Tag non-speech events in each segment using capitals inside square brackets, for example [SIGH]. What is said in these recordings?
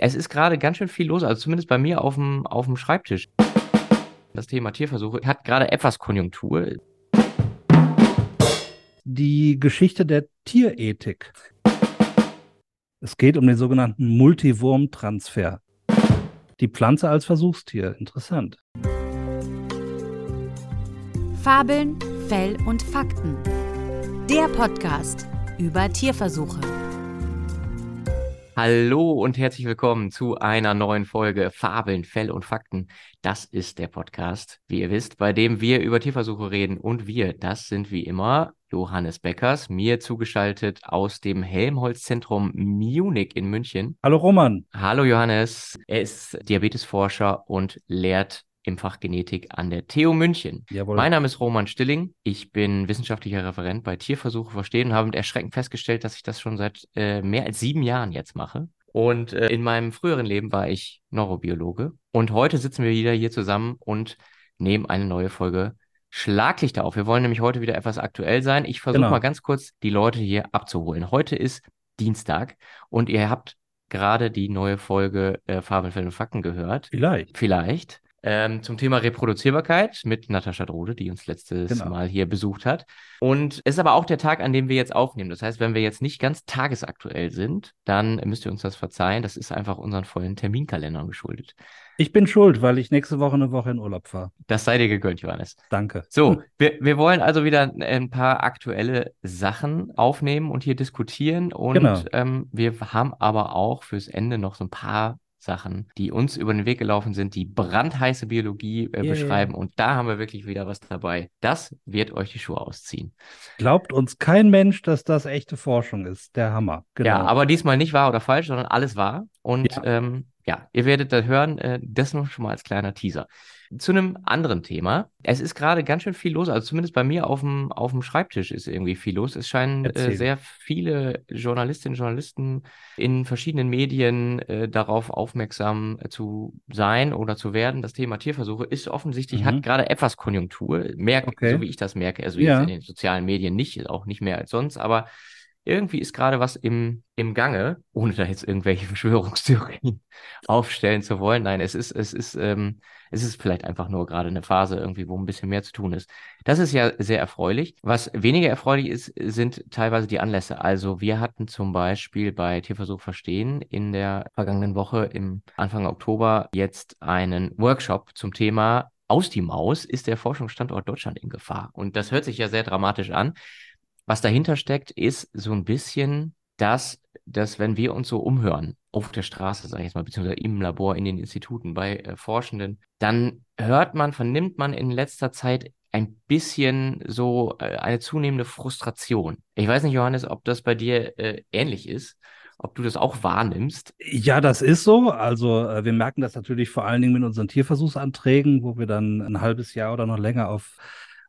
Es ist gerade ganz schön viel los, also zumindest bei mir auf dem, auf dem Schreibtisch. Das Thema Tierversuche hat gerade etwas Konjunktur. Die Geschichte der Tierethik. Es geht um den sogenannten Multiwurmtransfer. Die Pflanze als Versuchstier. Interessant. Fabeln, Fell und Fakten. Der Podcast über Tierversuche. Hallo und herzlich willkommen zu einer neuen Folge Fabeln, Fell und Fakten. Das ist der Podcast, wie ihr wisst, bei dem wir über Tierversuche reden. Und wir, das sind wie immer Johannes Beckers, mir zugeschaltet aus dem Helmholtz-Zentrum Munich in München. Hallo Roman. Hallo Johannes. Er ist Diabetesforscher und lehrt im Fach Genetik an der TU München. Jawohl. Mein Name ist Roman Stilling. Ich bin wissenschaftlicher Referent bei Tierversuche verstehen und habe mit Erschrecken festgestellt, dass ich das schon seit äh, mehr als sieben Jahren jetzt mache. Und äh, in meinem früheren Leben war ich Neurobiologe. Und heute sitzen wir wieder hier zusammen und nehmen eine neue Folge Schlaglichter auf. Wir wollen nämlich heute wieder etwas aktuell sein. Ich versuche genau. mal ganz kurz die Leute hier abzuholen. Heute ist Dienstag und ihr habt gerade die neue Folge äh, Farben, Fälle und Fakten gehört. Vielleicht. Vielleicht ähm, zum Thema Reproduzierbarkeit mit Natascha Drode, die uns letztes genau. Mal hier besucht hat. Und es ist aber auch der Tag, an dem wir jetzt aufnehmen. Das heißt, wenn wir jetzt nicht ganz tagesaktuell sind, dann müsst ihr uns das verzeihen. Das ist einfach unseren vollen Terminkalendern geschuldet. Ich bin schuld, weil ich nächste Woche eine Woche in Urlaub fahre. Das sei dir gegönnt, Johannes. Danke. So, wir, wir wollen also wieder ein paar aktuelle Sachen aufnehmen und hier diskutieren. Und genau. ähm, wir haben aber auch fürs Ende noch so ein paar Sachen, die uns über den Weg gelaufen sind, die brandheiße Biologie äh, yeah. beschreiben. Und da haben wir wirklich wieder was dabei. Das wird euch die Schuhe ausziehen. Glaubt uns kein Mensch, dass das echte Forschung ist. Der Hammer. Genau. Ja, aber diesmal nicht wahr oder falsch, sondern alles wahr. Und ja, ähm, ja ihr werdet das hören. Äh, das nur schon mal als kleiner Teaser. Zu einem anderen Thema. Es ist gerade ganz schön viel los, also zumindest bei mir auf dem, auf dem Schreibtisch ist irgendwie viel los. Es scheinen äh, sehr viele Journalistinnen und Journalisten in verschiedenen Medien äh, darauf aufmerksam äh, zu sein oder zu werden. Das Thema Tierversuche ist offensichtlich, mhm. hat gerade etwas Konjunktur, mehr, okay. so wie ich das merke, also ja. in den sozialen Medien nicht, auch nicht mehr als sonst, aber irgendwie ist gerade was im, im Gange, ohne da jetzt irgendwelche [LAUGHS] Verschwörungstheorien aufstellen zu wollen. Nein, es ist, es ist, ähm, es ist vielleicht einfach nur gerade eine Phase irgendwie, wo ein bisschen mehr zu tun ist. Das ist ja sehr erfreulich. Was weniger erfreulich ist, sind teilweise die Anlässe. Also wir hatten zum Beispiel bei Tierversuch Verstehen in der vergangenen Woche im Anfang Oktober jetzt einen Workshop zum Thema aus die Maus ist der Forschungsstandort Deutschland in Gefahr. Und das hört sich ja sehr dramatisch an. Was dahinter steckt, ist so ein bisschen das, dass wenn wir uns so umhören, auf der Straße, sage ich jetzt mal, beziehungsweise im Labor, in den Instituten, bei äh, Forschenden, dann hört man, vernimmt man in letzter Zeit ein bisschen so äh, eine zunehmende Frustration. Ich weiß nicht, Johannes, ob das bei dir äh, ähnlich ist, ob du das auch wahrnimmst. Ja, das ist so. Also äh, wir merken das natürlich vor allen Dingen mit unseren Tierversuchsanträgen, wo wir dann ein halbes Jahr oder noch länger auf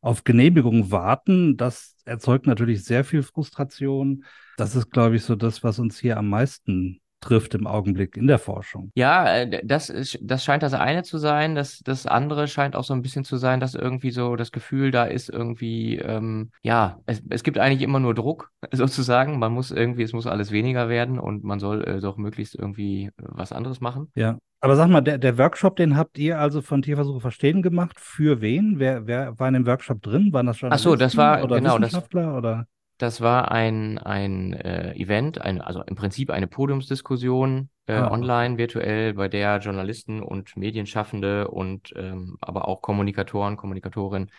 auf Genehmigung warten. Das erzeugt natürlich sehr viel Frustration. Das ist, glaube ich, so das, was uns hier am meisten trifft im Augenblick in der Forschung. Ja, äh, das ist, das scheint das eine zu sein. Das, das andere scheint auch so ein bisschen zu sein, dass irgendwie so das Gefühl da ist irgendwie, ähm, ja, es, es gibt eigentlich immer nur Druck [LAUGHS] sozusagen. Man muss irgendwie, es muss alles weniger werden und man soll äh, doch möglichst irgendwie was anderes machen. Ja. Aber sag mal, der, der Workshop, den habt ihr also von Tierversuche verstehen gemacht. Für wen? Wer, wer war in dem Workshop drin? Waren das schon Ach so, das war oder genau Wissenschaftler das, oder? Das war ein, ein äh, Event, ein, also im Prinzip eine Podiumsdiskussion äh, ah. online, virtuell, bei der Journalisten und Medienschaffende und ähm, aber auch Kommunikatoren, Kommunikatorinnen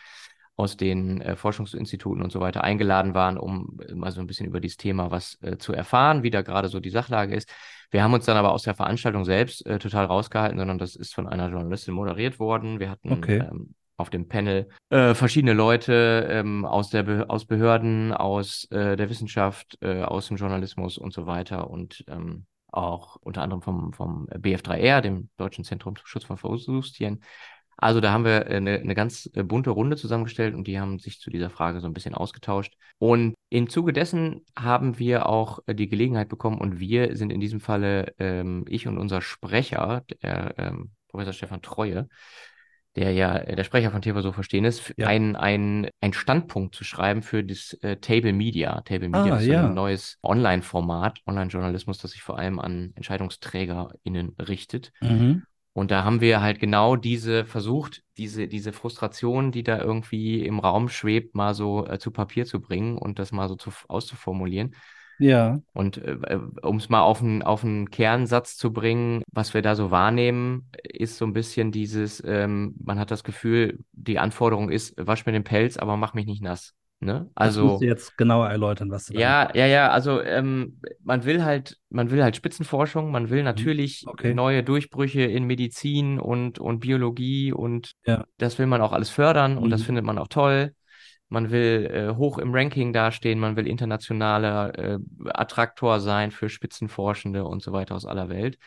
aus den äh, Forschungsinstituten und so weiter eingeladen waren, um mal so ein bisschen über dieses Thema was äh, zu erfahren, wie da gerade so die Sachlage ist. Wir haben uns dann aber aus der Veranstaltung selbst äh, total rausgehalten, sondern das ist von einer Journalistin moderiert worden. Wir hatten okay. ähm, auf dem Panel äh, verschiedene Leute ähm, aus der Be aus Behörden, aus äh, der Wissenschaft, äh, aus dem Journalismus und so weiter und ähm, auch unter anderem vom, vom BF3R, dem Deutschen Zentrum zum Schutz von Versuchstieren. Also da haben wir eine, eine ganz äh, bunte Runde zusammengestellt und die haben sich zu dieser Frage so ein bisschen ausgetauscht. Und im Zuge dessen haben wir auch äh, die Gelegenheit bekommen und wir sind in diesem Falle ähm, ich und unser Sprecher, der ähm, Professor Stefan Treue, der ja der Sprecher von Tierversuch verstehen ist, Ja. ein, ein, ein Standpunkt zu schreiben für das äh, Table Media. Table Media Ah, ist so ja. ein neues Online-Format, Online-Journalismus, das sich vor allem an EntscheidungsträgerInnen richtet. Mhm. Und da haben wir halt genau diese versucht, diese, diese Frustration, die da irgendwie im Raum schwebt, mal so äh, zu Papier zu bringen und das mal so zu, auszuformulieren. Ja, Und äh, um es mal auf einen auf einen Kernsatz zu bringen, was wir da so wahrnehmen, ist so ein bisschen dieses, ähm, man hat das Gefühl, die Anforderung ist, wasch mir den Pelz, aber mach mich nicht nass. Ne? das Also musst du jetzt genauer erläutern, was du da ja, ja, ja, also ähm, man will halt, man will halt Spitzenforschung, man will natürlich Mhm. okay. neue Durchbrüche in Medizin und, und Biologie und Ja. das will man auch alles fördern und das Mhm. findet man auch toll. Man will äh, hoch im Ranking dastehen, man will internationaler äh, Attraktor sein für Spitzenforschende und so weiter aus aller Welt.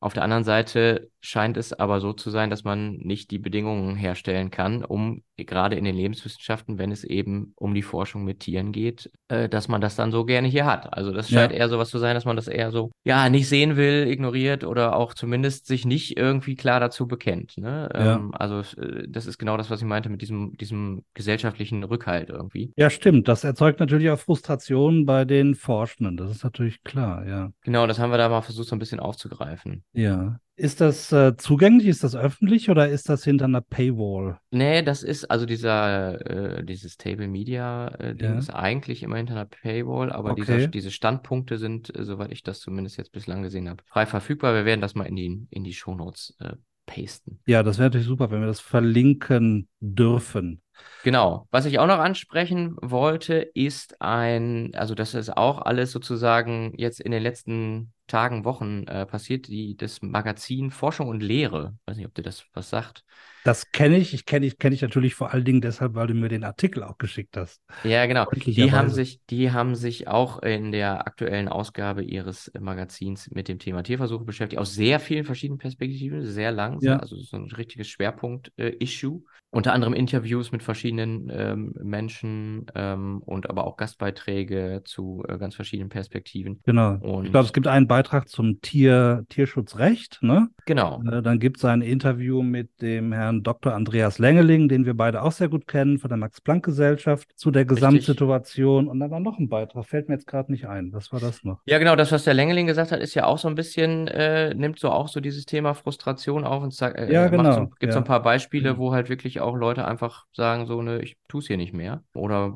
Auf der anderen Seite scheint es aber so zu sein, dass man nicht die Bedingungen herstellen kann, um gerade in den Lebenswissenschaften, wenn es eben um die Forschung mit Tieren geht, äh, dass man das dann so gerne hier hat. Also das Ja. scheint eher sowas zu sein, dass man das eher so, ja, nicht sehen will, ignoriert oder auch zumindest sich nicht irgendwie klar dazu bekennt. Ne? Ja. Ähm, also äh, das ist genau das, was ich meinte mit diesem, diesem gesellschaftlichen Rückhalt irgendwie. Ja, stimmt. Das erzeugt natürlich auch Frustration bei den Forschenden. Das ist natürlich klar, ja. Genau, das haben wir da mal versucht, so ein bisschen aufzugreifen. Ja. Ist das äh, zugänglich? Ist das öffentlich oder ist das hinter einer Paywall? Nee, das ist, also dieser, äh, dieses Table Media äh, Ding Ja. ist eigentlich immer hinter einer Paywall, aber Okay. dieser, diese Standpunkte sind, äh, soweit ich das zumindest jetzt bislang gesehen habe, frei verfügbar. Wir werden das mal in die, in die Shownotes äh, pasten. Ja, das wäre natürlich super, wenn wir das verlinken dürfen. Genau. Was ich auch noch ansprechen wollte, ist ein, also das ist auch alles sozusagen jetzt in den letzten Tagen, Wochen äh, passiert, die, das Magazin Forschung und Lehre. Weiß nicht, ob dir das was sagt. Das kenne ich. Ich kenne ich, kenn ich natürlich vor allen Dingen deshalb, weil du mir den Artikel auch geschickt hast. Ja, genau. Die haben sich, die haben sich auch in der aktuellen Ausgabe ihres Magazins mit dem Thema Tierversuche beschäftigt, aus sehr vielen verschiedenen Perspektiven, sehr lang, Ja. also so ein richtiges Schwerpunkt-Issue. Unter anderem Interviews mit verschiedenen ähm, Menschen ähm, und aber auch Gastbeiträge zu äh, ganz verschiedenen Perspektiven. Genau. Und Ich glaube, es gibt einen Beitrag zum Tier, Tierschutzrecht, ne? genau, Äh, Dann gibt es ein Interview mit dem Herrn Dr. Andreas Lengeling, den wir beide auch sehr gut kennen, von der Max-Planck-Gesellschaft, zu der Gesamtsituation. Und dann war noch ein Beitrag, fällt mir jetzt gerade nicht ein. Was war das noch? Ja, genau, das, was der Längeling gesagt hat, ist ja auch so ein bisschen, äh, nimmt so auch so dieses Thema Frustration auf und sagt, äh, Ja, genau, so, gibt so ja. ein paar Beispiele, Mhm. wo halt wirklich auch Leute einfach sagen, so, ne, ich tu's hier nicht mehr. Oder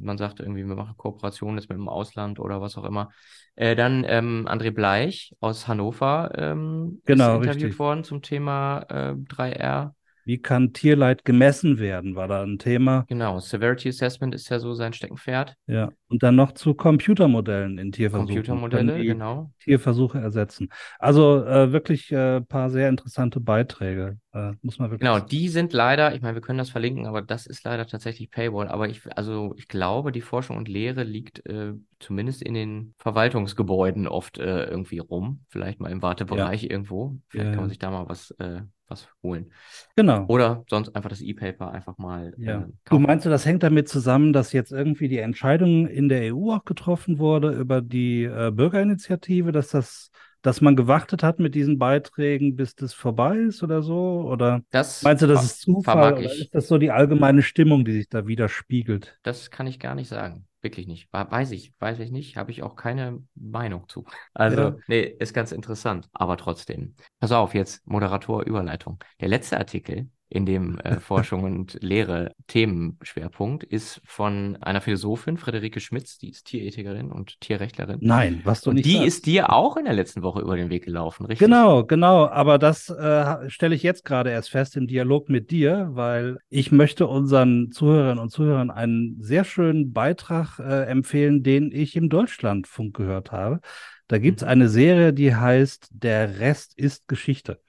man sagt irgendwie, wir machen Kooperationen jetzt mit dem Ausland oder was auch immer. Äh, dann ähm, André Bleich aus Hannover ähm, Genau, ist interviewt richtig. worden zum Thema äh, 3R. Wie kann Tierleid gemessen werden, war da ein Thema. Genau, Severity Assessment ist ja so sein Steckenpferd. Ja. Und dann noch zu Computermodellen in Tierversuchen. Computermodelle, genau. Tierversuche ersetzen. Also äh, wirklich ein äh, paar sehr interessante Beiträge, äh, muss man wirklich Genau, die sind leider, ich meine, wir können das verlinken, aber das ist leider tatsächlich Paywall. Aber ich, also ich glaube, die Forschung und Lehre liegt äh, zumindest in den Verwaltungsgebäuden oft äh, irgendwie rum. Vielleicht mal im Wartebereich irgendwo. Vielleicht Ja, kann man ja. sich da mal was, äh, was holen. Genau. Oder sonst einfach das E-Paper einfach mal Ja. äh, Du kaufen. meinst, du, das hängt damit zusammen, dass jetzt irgendwie die Entscheidung in der EU auch getroffen wurde über die äh, Bürgerinitiative, dass das, dass man gewartet hat mit diesen Beiträgen, bis das vorbei ist oder so? Oder Das meinst du, das ist Zufall oder ich. ist das so die allgemeine Stimmung, die sich da widerspiegelt? Das kann ich gar nicht sagen. Wirklich nicht. Weiß ich, weiß ich nicht. Habe ich auch keine Meinung zu. Also, Ja. nee, ist ganz interessant. Aber trotzdem. Pass auf, jetzt Moderator Überleitung. Der letzte Artikel in dem äh, [LAUGHS] Forschung und Lehre Themenschwerpunkt ist von einer Philosophin, Friederike Schmitz, die ist Tierethikerin und Tierrechtlerin. Nein, was du Und nicht die sagst. ist dir auch in der letzten Woche über den Weg gelaufen, richtig? Genau, genau. Aber das äh, stelle ich jetzt gerade erst fest im Dialog mit dir, weil ich möchte unseren Zuhörerinnen und Zuhörern einen sehr schönen Beitrag äh, empfehlen, den ich im Deutschlandfunk gehört habe. Da gibt's Mhm. eine Serie, die heißt Der Rest ist Geschichte.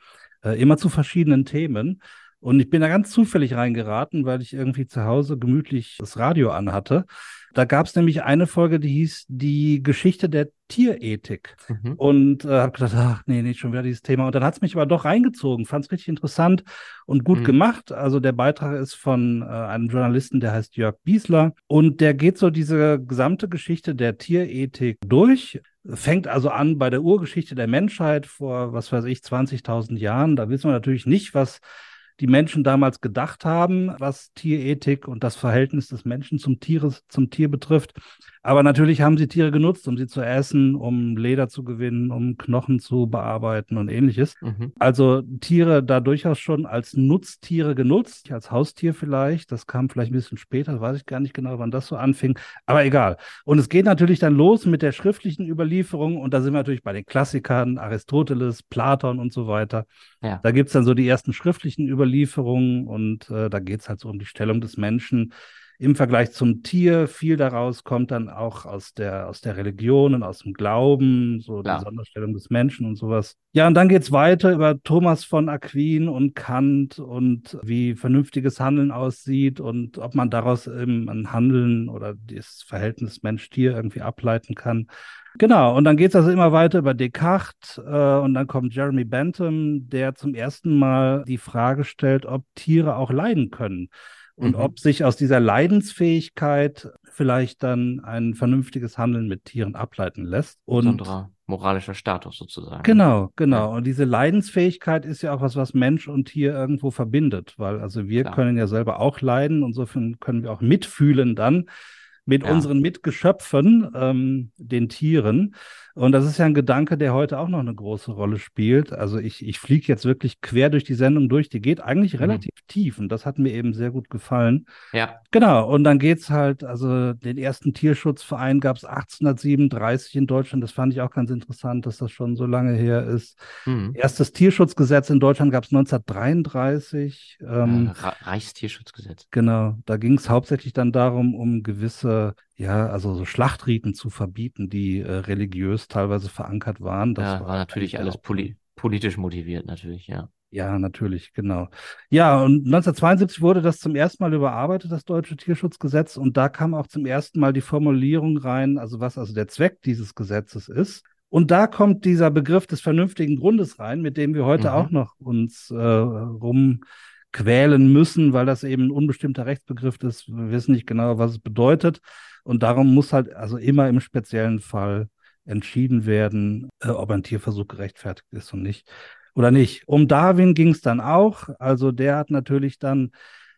Äh, immer zu verschiedenen Themen. Und ich bin da ganz zufällig reingeraten, weil ich irgendwie zu Hause gemütlich das Radio anhatte. Da gab's nämlich eine Folge, die hieß Die Geschichte der Tierethik. Mhm. Und äh, habe gedacht, ach nee, nicht schon wieder dieses Thema. Und dann hat's mich aber doch reingezogen, fand es richtig interessant und gut Mhm. gemacht. Also der Beitrag ist von äh, einem Journalisten, der heißt Jörg Biesler. Und der geht so diese gesamte Geschichte der Tierethik durch. Fängt also an bei der Urgeschichte der Menschheit vor, was weiß ich, 20.000 Jahren. Da wissen wir natürlich nicht, was die Menschen damals gedacht haben, was Tierethik und das Verhältnis des Menschen zum, Tieres, zum Tier betrifft. Aber natürlich haben sie Tiere genutzt, um sie zu essen, um Leder zu gewinnen, um Knochen zu bearbeiten und ähnliches. Mhm. Also Tiere da durchaus schon als Nutztiere genutzt, als Haustier vielleicht. Das kam vielleicht ein bisschen später, weiß ich gar nicht genau, wann das so anfing. Aber egal. Und es geht natürlich dann los mit der schriftlichen Überlieferung. Und da sind wir natürlich bei den Klassikern, Aristoteles, Platon und so weiter. Ja. Da gibt's dann so die ersten schriftlichen Überlieferungen und äh, da geht's halt so um die Stellung des Menschen im Vergleich zum Tier. Viel daraus kommt dann auch aus der, aus der Religion und aus dem Glauben, so ja. die Sonderstellung des Menschen und sowas. Ja, und dann geht's weiter über Thomas von Aquin und Kant und wie vernünftiges Handeln aussieht und ob man daraus eben ein Handeln oder das Verhältnis Mensch-Tier irgendwie ableiten kann. Genau, und dann geht es also immer weiter über Descartes äh, und dann kommt Jeremy Bentham, der zum ersten Mal die Frage stellt, ob Tiere auch leiden können und mhm. ob sich aus dieser Leidensfähigkeit vielleicht dann ein vernünftiges Handeln mit Tieren ableiten lässt. Und Besonderer moralischer Status sozusagen. Genau, genau. Ja. Und diese Leidensfähigkeit ist ja auch was, was Mensch und Tier irgendwo verbindet, weil also wir Klar. können ja selber auch leiden, insofern können wir auch mitfühlen dann mit ja. unseren Mitgeschöpfen, ähm, den Tieren. Und das ist ja ein Gedanke, der heute auch noch eine große Rolle spielt. Also ich, ich fliege jetzt wirklich quer durch die Sendung durch. Die geht eigentlich mhm. relativ tief und das hat mir eben sehr gut gefallen. Ja. Genau. Und dann geht's halt, also den ersten Tierschutzverein gab es 1837 in Deutschland. Das fand ich auch ganz interessant, dass das schon so lange her ist. Mhm. Erstes Tierschutzgesetz in Deutschland gab es 1933. Ähm, Reichstierschutzgesetz. Genau. Da ging es hauptsächlich dann darum, um gewisse ja, also so Schlachtriten zu verbieten, die äh, religiös teilweise verankert waren. Das ja, war, war natürlich alles poli politisch motiviert, natürlich, ja. Ja, natürlich, genau. Ja, und 1972 wurde das zum ersten Mal überarbeitet, das deutsche Tierschutzgesetz, und da kam auch zum ersten Mal die Formulierung rein, also was also der Zweck dieses Gesetzes ist. Und da kommt dieser Begriff des vernünftigen Grundes rein, mit dem wir heute mhm. auch noch uns äh, rumquälen müssen, weil das eben ein unbestimmter Rechtsbegriff ist. Wir wissen nicht genau, was es bedeutet. Und darum muss halt also immer im speziellen Fall entschieden werden, äh, ob ein Tierversuch gerechtfertigt ist und nicht oder nicht. Um Darwin ging es dann auch. Also der hat natürlich dann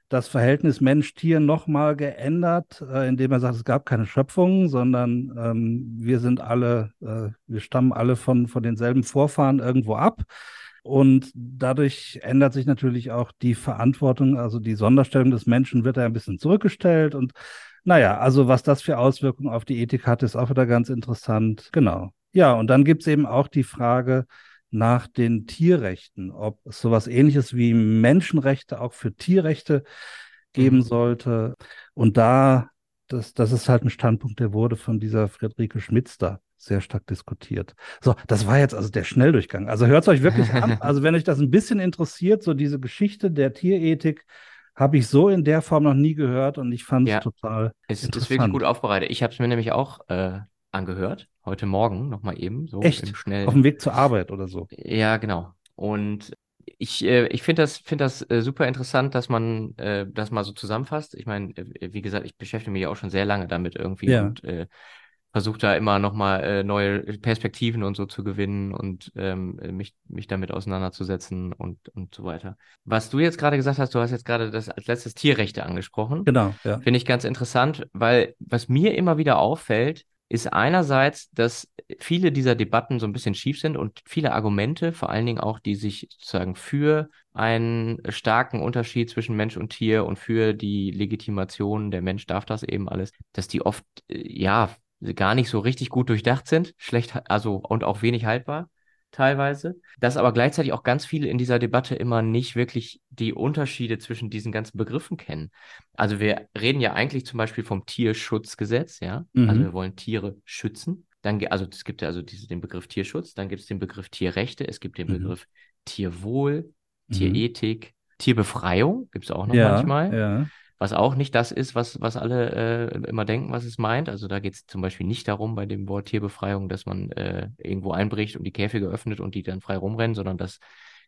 das Verhältnis Mensch-Tier nochmal geändert, äh, indem er sagt, es gab keine Schöpfung, sondern ähm, wir sind alle, äh, wir stammen alle von, von denselben Vorfahren irgendwo ab. Und dadurch ändert sich natürlich auch die Verantwortung, also die Sonderstellung des Menschen wird da ein bisschen zurückgestellt und naja, also was das für Auswirkungen auf die Ethik hat, ist auch wieder ganz interessant. Genau. Ja, und dann gibt es eben auch die Frage nach den Tierrechten, ob es sowas ähnliches wie Menschenrechte auch für Tierrechte geben mhm. sollte. Und da, das, das ist halt ein Standpunkt, der wurde von dieser Friederike Schmitz da sehr stark diskutiert. So, das war jetzt also der Schnelldurchgang. Also hört es euch wirklich an. [LAUGHS] Also wenn euch das ein bisschen interessiert, so diese Geschichte der Tierethik, habe ich so in der Form noch nie gehört und ich fand ja, es total. Es ist wirklich gut aufbereitet. Ich habe es mir nämlich auch äh, angehört, heute Morgen nochmal eben. So Echt? Schnell... Auf dem Weg zur Arbeit oder so. Ja, genau. Und ich, äh, ich finde das, find das äh, super interessant, dass man äh, das mal so zusammenfasst. Ich meine, äh, wie gesagt, ich beschäftige mich auch schon sehr lange damit irgendwie ja. und äh, versuche da immer nochmal äh, neue Perspektiven und so zu gewinnen und ähm, mich, mich damit auseinanderzusetzen und, und so weiter. Was du jetzt gerade gesagt hast, du hast jetzt gerade das als letztes Tierrechte angesprochen. Genau, ja. Finde ich ganz interessant, weil was mir immer wieder auffällt, ist einerseits, dass viele dieser Debatten so ein bisschen schief sind und viele Argumente, vor allen Dingen auch, die sich sozusagen für einen starken Unterschied zwischen Mensch und Tier und für die Legitimation, der Mensch darf das eben alles, dass die oft, äh, ja, gar nicht so richtig gut durchdacht sind, schlecht, also und auch wenig haltbar teilweise, dass aber gleichzeitig auch ganz viele in dieser Debatte immer nicht wirklich die Unterschiede zwischen diesen ganzen Begriffen kennen. Also wir reden ja eigentlich zum Beispiel vom Tierschutzgesetz, ja, also mhm. also wir wollen Tiere schützen. Dann, also es gibt ja also diese, den Begriff Tierschutz, dann gibt es den Begriff Tierrechte, es gibt den mhm. Begriff Tierwohl, mhm. Tierethik, Tierbefreiung, gibt es auch noch ja, manchmal. Ja was auch nicht das ist, was, was alle äh, immer denken, was es meint. Also da geht es zum Beispiel nicht darum bei dem Wort Tierbefreiung, dass man äh, irgendwo einbricht und die Käfige öffnet und die dann frei rumrennen, sondern das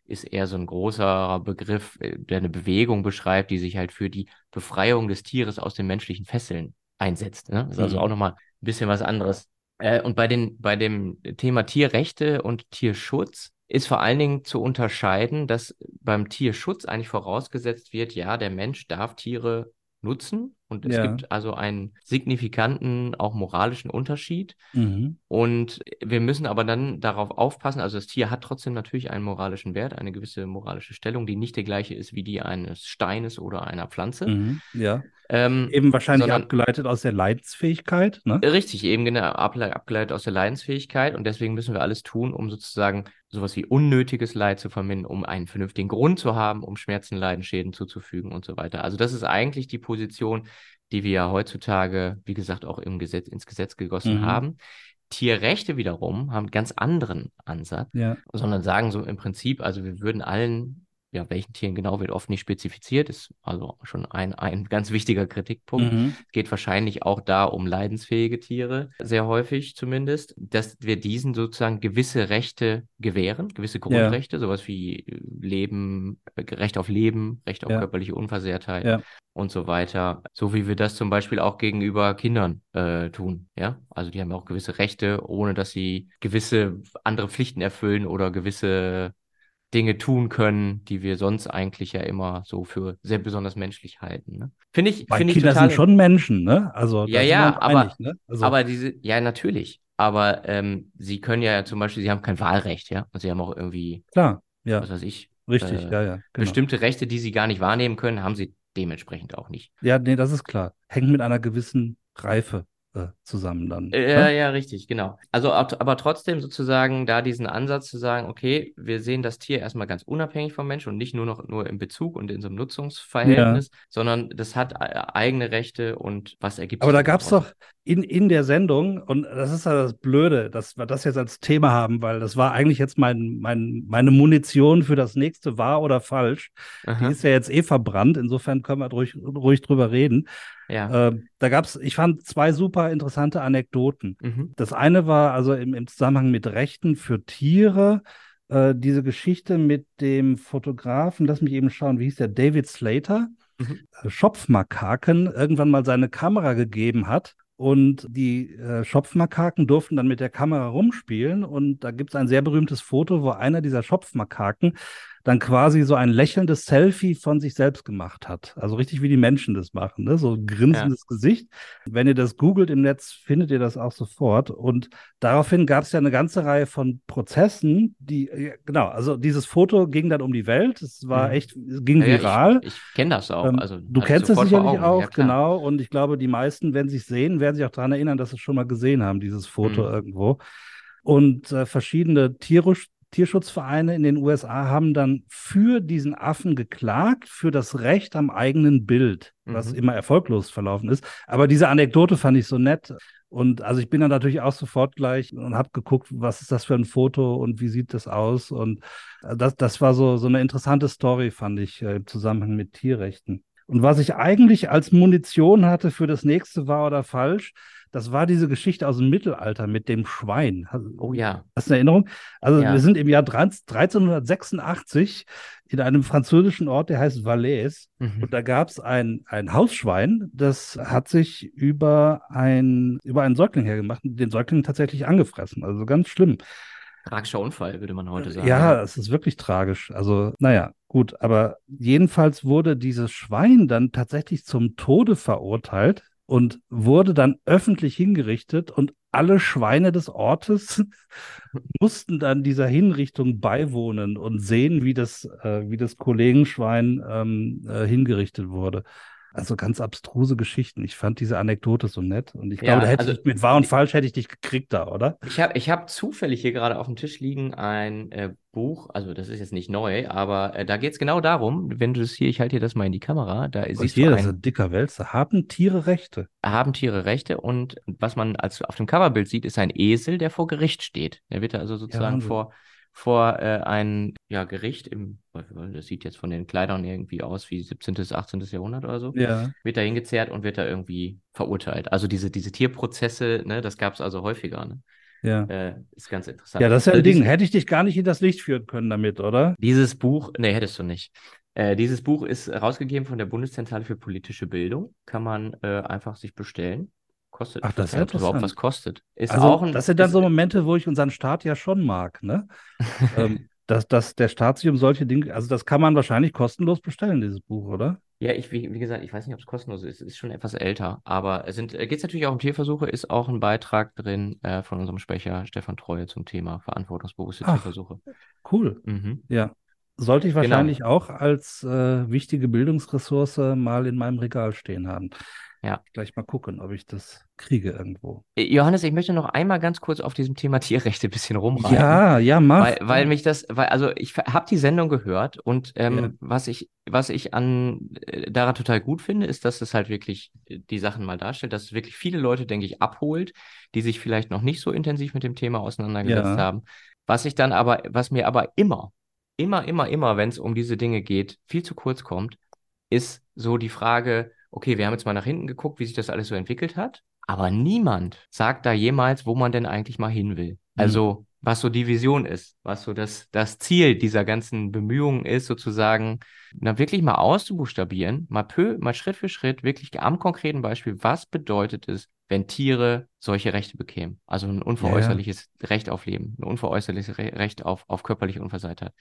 ist eher so ein großer Begriff, äh, der eine Bewegung beschreibt, die sich halt für die Befreiung des Tieres aus den menschlichen Fesseln einsetzt. Ne? Das ist also mhm. auch nochmal ein bisschen was anderes. Äh, und bei, den, bei dem Thema Tierrechte und Tierschutz ist vor allen Dingen zu unterscheiden, dass beim Tierschutz eigentlich vorausgesetzt wird, ja, der Mensch darf Tiere nutzen und es Ja. gibt also einen signifikanten, auch moralischen Unterschied. Mhm. Und wir müssen aber dann darauf aufpassen, also das Tier hat trotzdem natürlich einen moralischen Wert, eine gewisse moralische Stellung, die nicht der gleiche ist wie die eines Steines oder einer Pflanze. Mhm. Ja. Ähm, Eben wahrscheinlich sondern- abgeleitet aus der Leidensfähigkeit, ne? Richtig, eben genau abgeleitet aus der Leidensfähigkeit und deswegen müssen wir alles tun, um sozusagen sowas wie unnötiges Leid zu vermindern, um einen vernünftigen Grund zu haben, um Schmerzen, Leiden, Schäden zuzufügen und so weiter. Also das ist eigentlich die Position, die wir ja heutzutage, wie gesagt, auch im Gesetz, ins Gesetz gegossen Mhm. haben. Tierrechte wiederum haben einen ganz anderen Ansatz, Ja. sondern sagen so im Prinzip, also wir würden allen, ja, welchen Tieren genau wird oft nicht spezifiziert, ist also schon ein, ein ganz wichtiger Kritikpunkt. Mhm. geht wahrscheinlich auch da um leidensfähige Tiere, sehr häufig zumindest, dass wir diesen sozusagen gewisse Rechte gewähren, gewisse Grundrechte, sowas wie Leben, äh, Recht auf Leben, Recht auf Ja. körperliche Unversehrtheit Ja. und so weiter. So wie wir das zum Beispiel auch gegenüber Kindern äh, tun. Ja, also die haben ja auch gewisse Rechte, ohne dass sie gewisse andere Pflichten erfüllen oder gewisse Dinge tun können, die wir sonst eigentlich ja immer so für sehr besonders menschlich halten. Ne? Finde ich, Weil finde ich Kinder total. sind schon Menschen, ne? Also, Ja, ja, aber- einig, ne? Also, Aber diese, ja, natürlich. Aber ähm, sie können ja zum Beispiel, sie haben kein Wahlrecht, ja. Und sie haben auch irgendwie, klar, ja, was weiß ich, richtig, äh, ja, ja, genau. bestimmte Rechte, die sie gar nicht wahrnehmen können, haben sie dementsprechend auch nicht. Ja, nee, das ist klar. Hängt mit einer gewissen Reife äh, zusammen dann. Äh, Ja, ne? ja, richtig, genau. Also, aber trotzdem sozusagen da diesen Ansatz zu sagen, okay, wir sehen das Tier erstmal ganz unabhängig vom Mensch und nicht nur noch nur im Bezug und in so einem Nutzungsverhältnis, sondern das hat äh, eigene Rechte und was ergibt Aber sich da daraus? gab es doch in, in der Sendung, und das ist ja das Blöde, dass wir das jetzt als Thema haben, weil das war eigentlich jetzt mein, mein, meine Munition für das nächste wahr oder falsch. Die Aha, ist ja jetzt eh verbrannt, insofern können wir ruhig, ruhig drüber reden. ja. Äh, da gab es, ich fand zwei super interessante Anekdoten. Mhm. Das eine war also im, im Zusammenhang mit Rechten für Tiere, äh, diese Geschichte mit dem Fotografen, lass mich eben schauen, wie hieß der, David Slater, Mhm. äh, Schopfmakaken, irgendwann mal seine Kamera gegeben hat. Und die äh, Schopfmakaken durften dann mit der Kamera rumspielen. Und da gibt es ein sehr berühmtes Foto, wo einer dieser Schopfmakaken dann quasi so ein lächelndes Selfie von sich selbst gemacht hat. Also richtig wie die Menschen das machen, ne? So ein grinsendes Gesicht. Wenn ihr das googelt im Netz, findet ihr das auch sofort. Und daraufhin gab es ja eine ganze Reihe von Prozessen, die, ja, genau, also dieses Foto ging dann um die Welt. Es war Mhm. echt, es ging Ja, ja, viral. Ich, ich kenne das auch. Ähm, Also, du kennst es sicherlich auch, Ja, genau. Und ich glaube, die meisten, wenn sie es sehen, werden sich auch daran erinnern, dass sie es schon mal gesehen haben, dieses Foto Mhm. irgendwo. Und äh, verschiedene Tiere, Tierschutzvereine in den USA haben dann für diesen Affen geklagt, für das Recht am eigenen Bild, was Mhm. immer erfolglos verlaufen ist. Aber diese Anekdote fand ich so nett. Und also ich bin dann natürlich auch sofort gleich und habe geguckt, was ist das für ein Foto und wie sieht das aus. Und äh, das, das war so, so eine interessante Story, fand ich, äh, im Zusammenhang mit Tierrechten. Und was ich eigentlich als Munition hatte für das nächste wahr oder falsch, das war diese Geschichte aus dem Mittelalter mit dem Schwein. Oh ja. Hast du eine Erinnerung? Also Ja. wir sind im Jahr 1386 in einem französischen Ort, der heißt Valais. Mhm. Und da gab es ein, ein Hausschwein, das hat sich über, ein, über einen Säugling hergemacht und den Säugling tatsächlich angefressen. Also ganz schlimm. Tragischer Unfall, würde man heute sagen. Ja, es ist wirklich tragisch. Also, naja, gut. Aber jedenfalls wurde dieses Schwein dann tatsächlich zum Tode verurteilt und wurde dann öffentlich hingerichtet und alle Schweine des Ortes [LAUGHS] mussten dann dieser Hinrichtung beiwohnen und sehen, wie das, äh, wie das Kollegenschwein ähm, äh, hingerichtet wurde. Also ganz abstruse Geschichten. Ich fand diese Anekdote so nett und ich Ja, glaube, da hätte also- ich mit wahr und falsch hätte ich dich gekriegt da, oder? Ich habe ich hab zufällig hier gerade auf dem Tisch liegen ein äh, Buch, also das ist jetzt nicht neu, aber äh, da geht es genau darum, wenn du es hier, ich halte dir das mal in die Kamera, da siehst hier, du das ist ein, dicker Wälzer. Haben Tiere Rechte? haben Tiere Rechte und was man als auf dem Coverbild sieht, ist ein Esel, der vor Gericht steht. Der wird da also sozusagen Wahnsinn. vor, vor äh, ein ja, Gericht im, das sieht jetzt von den Kleidern irgendwie aus wie 17. bis 18. Jahrhundert oder so. Ja. wird da hingezerrt und wird da irgendwie verurteilt. Also diese, diese Tierprozesse, ne, das gab es also häufiger. Ne? Ja. Äh, ist ganz interessant. Ja, das ist ja Also ein Ding. dies- Hätte ich dich gar nicht in das Licht führen können damit, oder? Dieses Buch, nee, hättest du nicht. Äh, dieses Buch ist rausgegeben von der Bundeszentrale für politische Bildung. Kann man äh, einfach sich bestellen. Kostet, Ach, das ist ob überhaupt was kostet. Ist Also, auch ein, das sind dann so Momente, wo ich unseren Staat ja schon mag, ne? [LAUGHS] ähm, dass, dass der Staat sich um solche Dinge, also das kann man wahrscheinlich kostenlos bestellen, dieses Buch, oder? Ja, ich, wie, wie gesagt, ich weiß nicht, ob es kostenlos ist. Es ist schon etwas älter. Aber es sind, geht es natürlich auch um Tierversuche, ist auch ein Beitrag drin äh, von unserem Sprecher Stefan Treue zum Thema verantwortungsbewusste Ach, Tierversuche. Cool. Mhm. Ja. Sollte ich Genau. wahrscheinlich auch als äh, wichtige Bildungsressource mal in meinem Regal stehen haben. Ja. Gleich mal gucken, ob ich das kriege irgendwo. Äh, Johannes, ich möchte noch einmal ganz kurz auf diesem Thema [LAUGHS] Tierrechte ein bisschen rumreiten. Ja, ja, mach. Weil, weil mich das, weil, also ich habe die Sendung gehört und ähm, Ja. was ich, was ich an äh, daran total gut finde, ist, dass es halt wirklich äh, die Sachen mal darstellt, dass es wirklich viele Leute, denke ich, abholt, die sich vielleicht noch nicht so intensiv mit dem Thema auseinandergesetzt Ja. haben. Was ich dann aber, was mir aber immer, immer, immer, immer, wenn es um diese Dinge geht, viel zu kurz kommt, ist so die Frage, okay, wir haben jetzt mal nach hinten geguckt, wie sich das alles so entwickelt hat, aber niemand sagt da jemals, wo man denn eigentlich mal hin will. Also, was so die Vision ist, was so das, das Ziel dieser ganzen Bemühungen ist, sozusagen, na, wirklich mal auszubuchstabieren, mal peu, mal Schritt für Schritt, wirklich am konkreten Beispiel, was bedeutet es, wenn Tiere solche Rechte bekämen? Also ein unveräußerliches Recht auf Leben, ein unveräußerliches Re Recht auf, auf körperliche Unversehrtheit.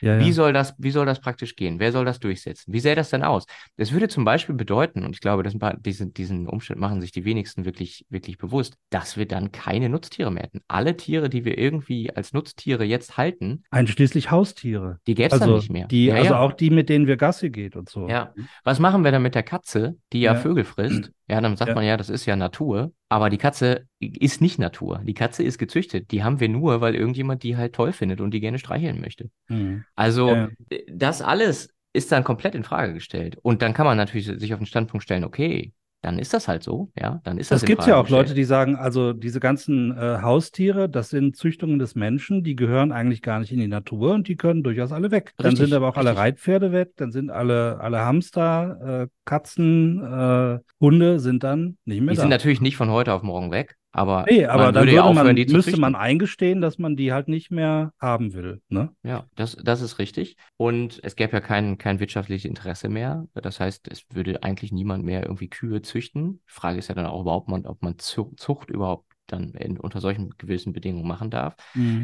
Ja, Wie ja. soll das, wie soll das praktisch gehen? Wer soll das durchsetzen? Wie sähe das denn aus? Das würde zum Beispiel bedeuten, und ich glaube, das, diesen, diesen Umstand machen sich die wenigsten wirklich, wirklich bewusst, dass wir dann keine Nutztiere mehr hätten. Alle Tiere, die wir irgendwie als Nutztiere jetzt halten, Einschließlich Haustiere. die gäbe es dann Also nicht mehr. die, ja, also ja. auch die, mit denen wir Gassi geht und so. Ja. Was machen wir dann mit der Katze, die ja, Ja. Vögel frisst? [CLEARS THROAT] Ja, dann sagt Ja. man ja, das ist ja Natur. Aber die Katze ist nicht Natur. Die Katze ist gezüchtet. Die haben wir nur, weil irgendjemand die halt toll findet und die gerne streicheln möchte. Mhm. Also das alles ist dann komplett in Frage gestellt. Und dann kann man natürlich sich auf den Standpunkt stellen, okay, dann ist das halt so, ja, dann ist das in gibt ja auch gestellt. Leute, die sagen, also diese ganzen äh, Haustiere, das sind Züchtungen des Menschen, die gehören eigentlich gar nicht in die Natur und die können durchaus alle weg. Dann Richtig, sind aber auch alle richtig. Reitpferde weg, dann sind alle, alle Hamster, äh, Katzen, äh, Hunde sind dann nicht mehr Die da. sind natürlich nicht von heute auf morgen weg, aber nee, aber man dann würde man, aufhören, die müsste man eingestehen, dass man die halt nicht mehr haben will. Ne? Ja, das, das ist richtig. Und es gäbe ja kein, kein wirtschaftliches Interesse mehr. Das heißt, es würde eigentlich niemand mehr irgendwie Kühe züchten. Die Frage ist ja dann auch überhaupt, man, ob man Zu- Zucht überhaupt dann in, unter solchen gewissen Bedingungen machen darf.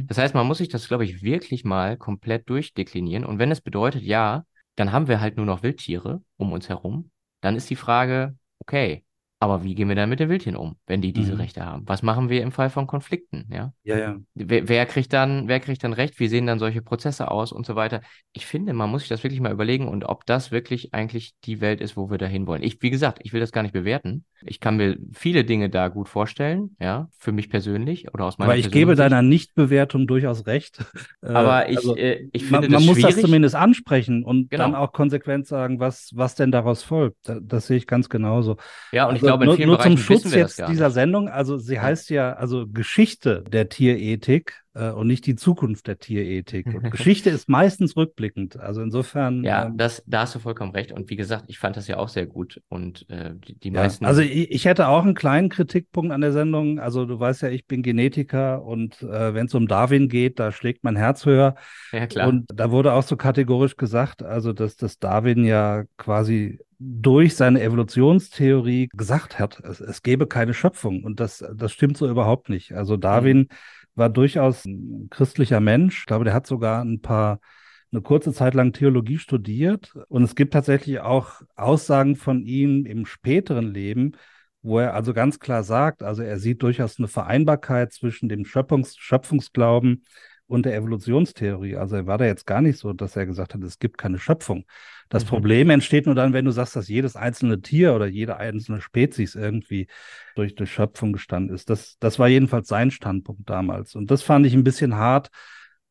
Das heißt, man muss sich das, glaube ich, wirklich mal komplett durchdeklinieren. Und wenn es bedeutet, ja, dann haben wir halt nur noch Wildtiere um uns herum, dann ist die Frage, okay, aber wie gehen wir dann mit den Wildtieren um, wenn die diese Mhm. Rechte haben? Was machen wir im Fall von Konflikten, ja? Ja, ja. Wer, wer kriegt dann, wer kriegt dann Recht? Wie sehen dann solche Prozesse aus und so weiter? Ich finde, man muss sich das wirklich mal überlegen und ob das wirklich eigentlich die Welt ist, wo wir da hinwollen. Ich, wie gesagt, ich will das gar nicht bewerten. Ich kann mir viele Dinge da gut vorstellen, ja, für mich persönlich oder aus meiner Aber ich gebe deiner Nichtbewertung durchaus recht. [LAUGHS] Äh, Aber ich, also, äh, ich man, finde man das muss das schwierig. zumindest ansprechen und Genau. dann auch konsequent sagen, was, was denn daraus folgt. Das, das sehe ich ganz genauso. ja, und ich Also glaube, nur, nur zum Schutz jetzt dieser. Sendung, also sie heißt ja also Geschichte der Tierethik äh, und nicht die Zukunft der Tierethik. Und [LAUGHS] Geschichte ist meistens rückblickend. Also insofern. Ja, ähm, das, da hast du vollkommen recht. Und wie gesagt, ich fand das ja auch sehr gut. Und äh, die, die ja. meisten. Also ich, ich hätte auch einen kleinen Kritikpunkt an der Sendung. Also du weißt ja, ich bin Genetiker und äh, wenn es um Darwin geht, da schlägt mein Herz höher. [LAUGHS] ja, klar. Und da wurde auch so kategorisch gesagt, also dass das Darwin ja quasi durch seine Evolutionstheorie gesagt hat, es, es gäbe keine Schöpfung. Und das, das stimmt so überhaupt nicht. Also Darwin war durchaus ein christlicher Mensch. Ich glaube, der hat sogar ein paar, eine kurze Zeit lang Theologie studiert. Und es gibt tatsächlich auch Aussagen von ihm im späteren Leben, wo er also ganz klar sagt, also er sieht durchaus eine Vereinbarkeit zwischen dem Schöpfungs Schöpfungsglauben und der Evolutionstheorie. Also er war da jetzt gar nicht so, dass er gesagt hat, es gibt keine Schöpfung. Das Mhm. Problem entsteht nur dann, wenn du sagst, dass jedes einzelne Tier oder jede einzelne Spezies irgendwie durch, durch Schöpfung gestanden ist. Das, das war jedenfalls sein Standpunkt damals. Und das fand ich ein bisschen hart,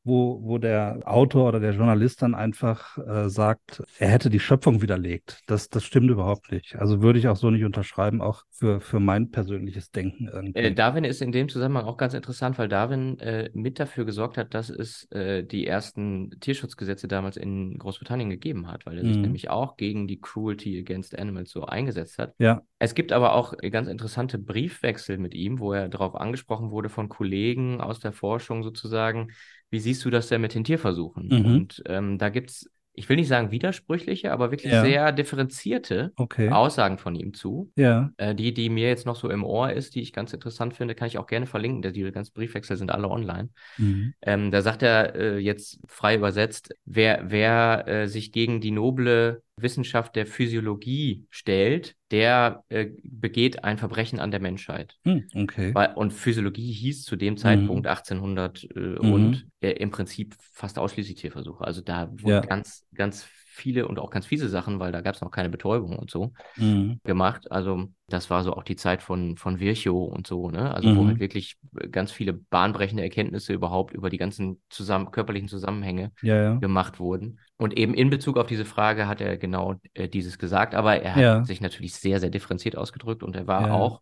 wo, wo der Autor oder der Journalist dann einfach äh, sagt, er hätte die Schöpfung widerlegt. Das, das stimmt überhaupt nicht. Also würde ich auch so nicht unterschreiben, auch für, für mein persönliches Denken irgendwie. Äh, Darwin ist in dem Zusammenhang auch ganz interessant, weil Darwin äh, mit dafür gesorgt hat, dass es äh, die ersten Tierschutzgesetze damals in Großbritannien gegeben hat, weil er sich Mhm. nämlich auch gegen die Cruelty against Animals so eingesetzt hat. ja, Es gibt aber auch ganz interessante Briefwechsel mit ihm, wo er darauf angesprochen wurde von Kollegen aus der Forschung sozusagen, wie siehst du das denn mit den Tierversuchen? Mhm. Und ähm, da gibt's ich will nicht sagen widersprüchliche, aber wirklich Ja. sehr differenzierte Okay. Aussagen von ihm zu. Ja. Äh, die, die mir jetzt noch so im Ohr ist, die ich ganz interessant finde, kann ich auch gerne verlinken. Der- Die ganzen Briefwechsel sind alle online. Mhm. Ähm, da sagt er äh, jetzt frei übersetzt, wer, wer äh, sich gegen die noble Wissenschaft der Physiologie stellt, der äh, begeht ein Verbrechen an der Menschheit. Hm, okay. Weil, und Physiologie hieß zu dem Zeitpunkt 1800 äh, Mhm. und äh, im Prinzip fast ausschließlich Tierversuche. Also da wurden Ja. ganz, ganz viele und auch ganz fiese Sachen, weil da gab es noch keine Betäubung und so Mhm. gemacht. Also das war so auch die Zeit von, von Virchow und so, ne? Also wo Mhm. halt wirklich ganz viele bahnbrechende Erkenntnisse überhaupt über die ganzen zusammen, körperlichen Zusammenhänge Ja, ja. gemacht wurden. Und eben in Bezug auf diese Frage hat er genau äh, dieses gesagt, aber er hat Ja. sich natürlich sehr, sehr differenziert ausgedrückt und er war auch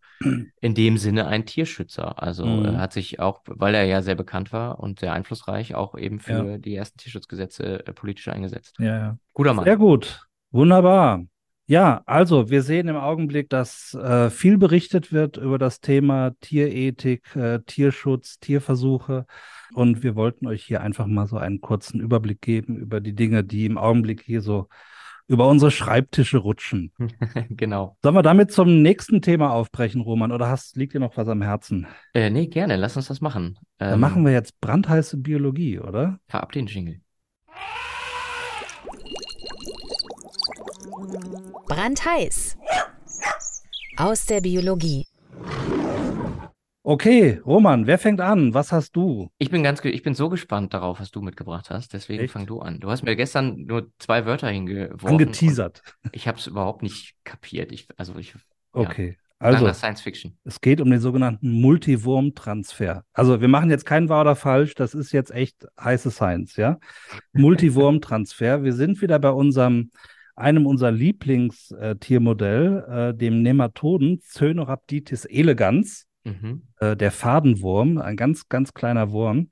in dem Sinne ein Tierschützer. Also Mhm. er hat sich auch, weil er ja sehr bekannt war und sehr einflussreich, auch eben für die ersten Tierschutzgesetze äh, politisch eingesetzt. Ja, ja. Guter Mann. Sehr gut. Wunderbar. Ja, also wir sehen im Augenblick, dass äh, viel berichtet wird über das Thema Tierethik, äh, Tierschutz, Tierversuche. Und wir wollten euch hier einfach mal so einen kurzen Überblick geben über die Dinge, die im Augenblick hier so über unsere Schreibtische rutschen. [LAUGHS] genau. Sollen wir damit zum nächsten Thema aufbrechen, Roman? Oder hast, liegt dir noch was am Herzen? Äh, nee, gerne, lass uns das machen. Dann Ähm, machen wir jetzt brandheiße Biologie, oder? Fahr ab den Jingle. Brandheiß. Aus der Biologie. Okay, Roman, wer fängt an? Was hast du? Ich bin ganz, ich bin so gespannt darauf, was du mitgebracht hast. Deswegen Echt? fang du an. Du hast mir gestern nur zwei Wörter hingeworfen. Angeteasert. Ich habe es überhaupt nicht kapiert. Ich, also ich Okay. also Also, Science Fiction. es geht um den sogenannten Multiwurm-Transfer. Also, wir machen jetzt kein wahr oder falsch. Das ist jetzt echt heiße Science, ja? [LAUGHS] Multiwurm-Transfer. Wir sind wieder bei unserem, einem unserer Lieblingstiermodell, äh, dem Nematoden Cönorhabditis elegans. Mhm. äh, der Fadenwurm, ein ganz, ganz kleiner Wurm,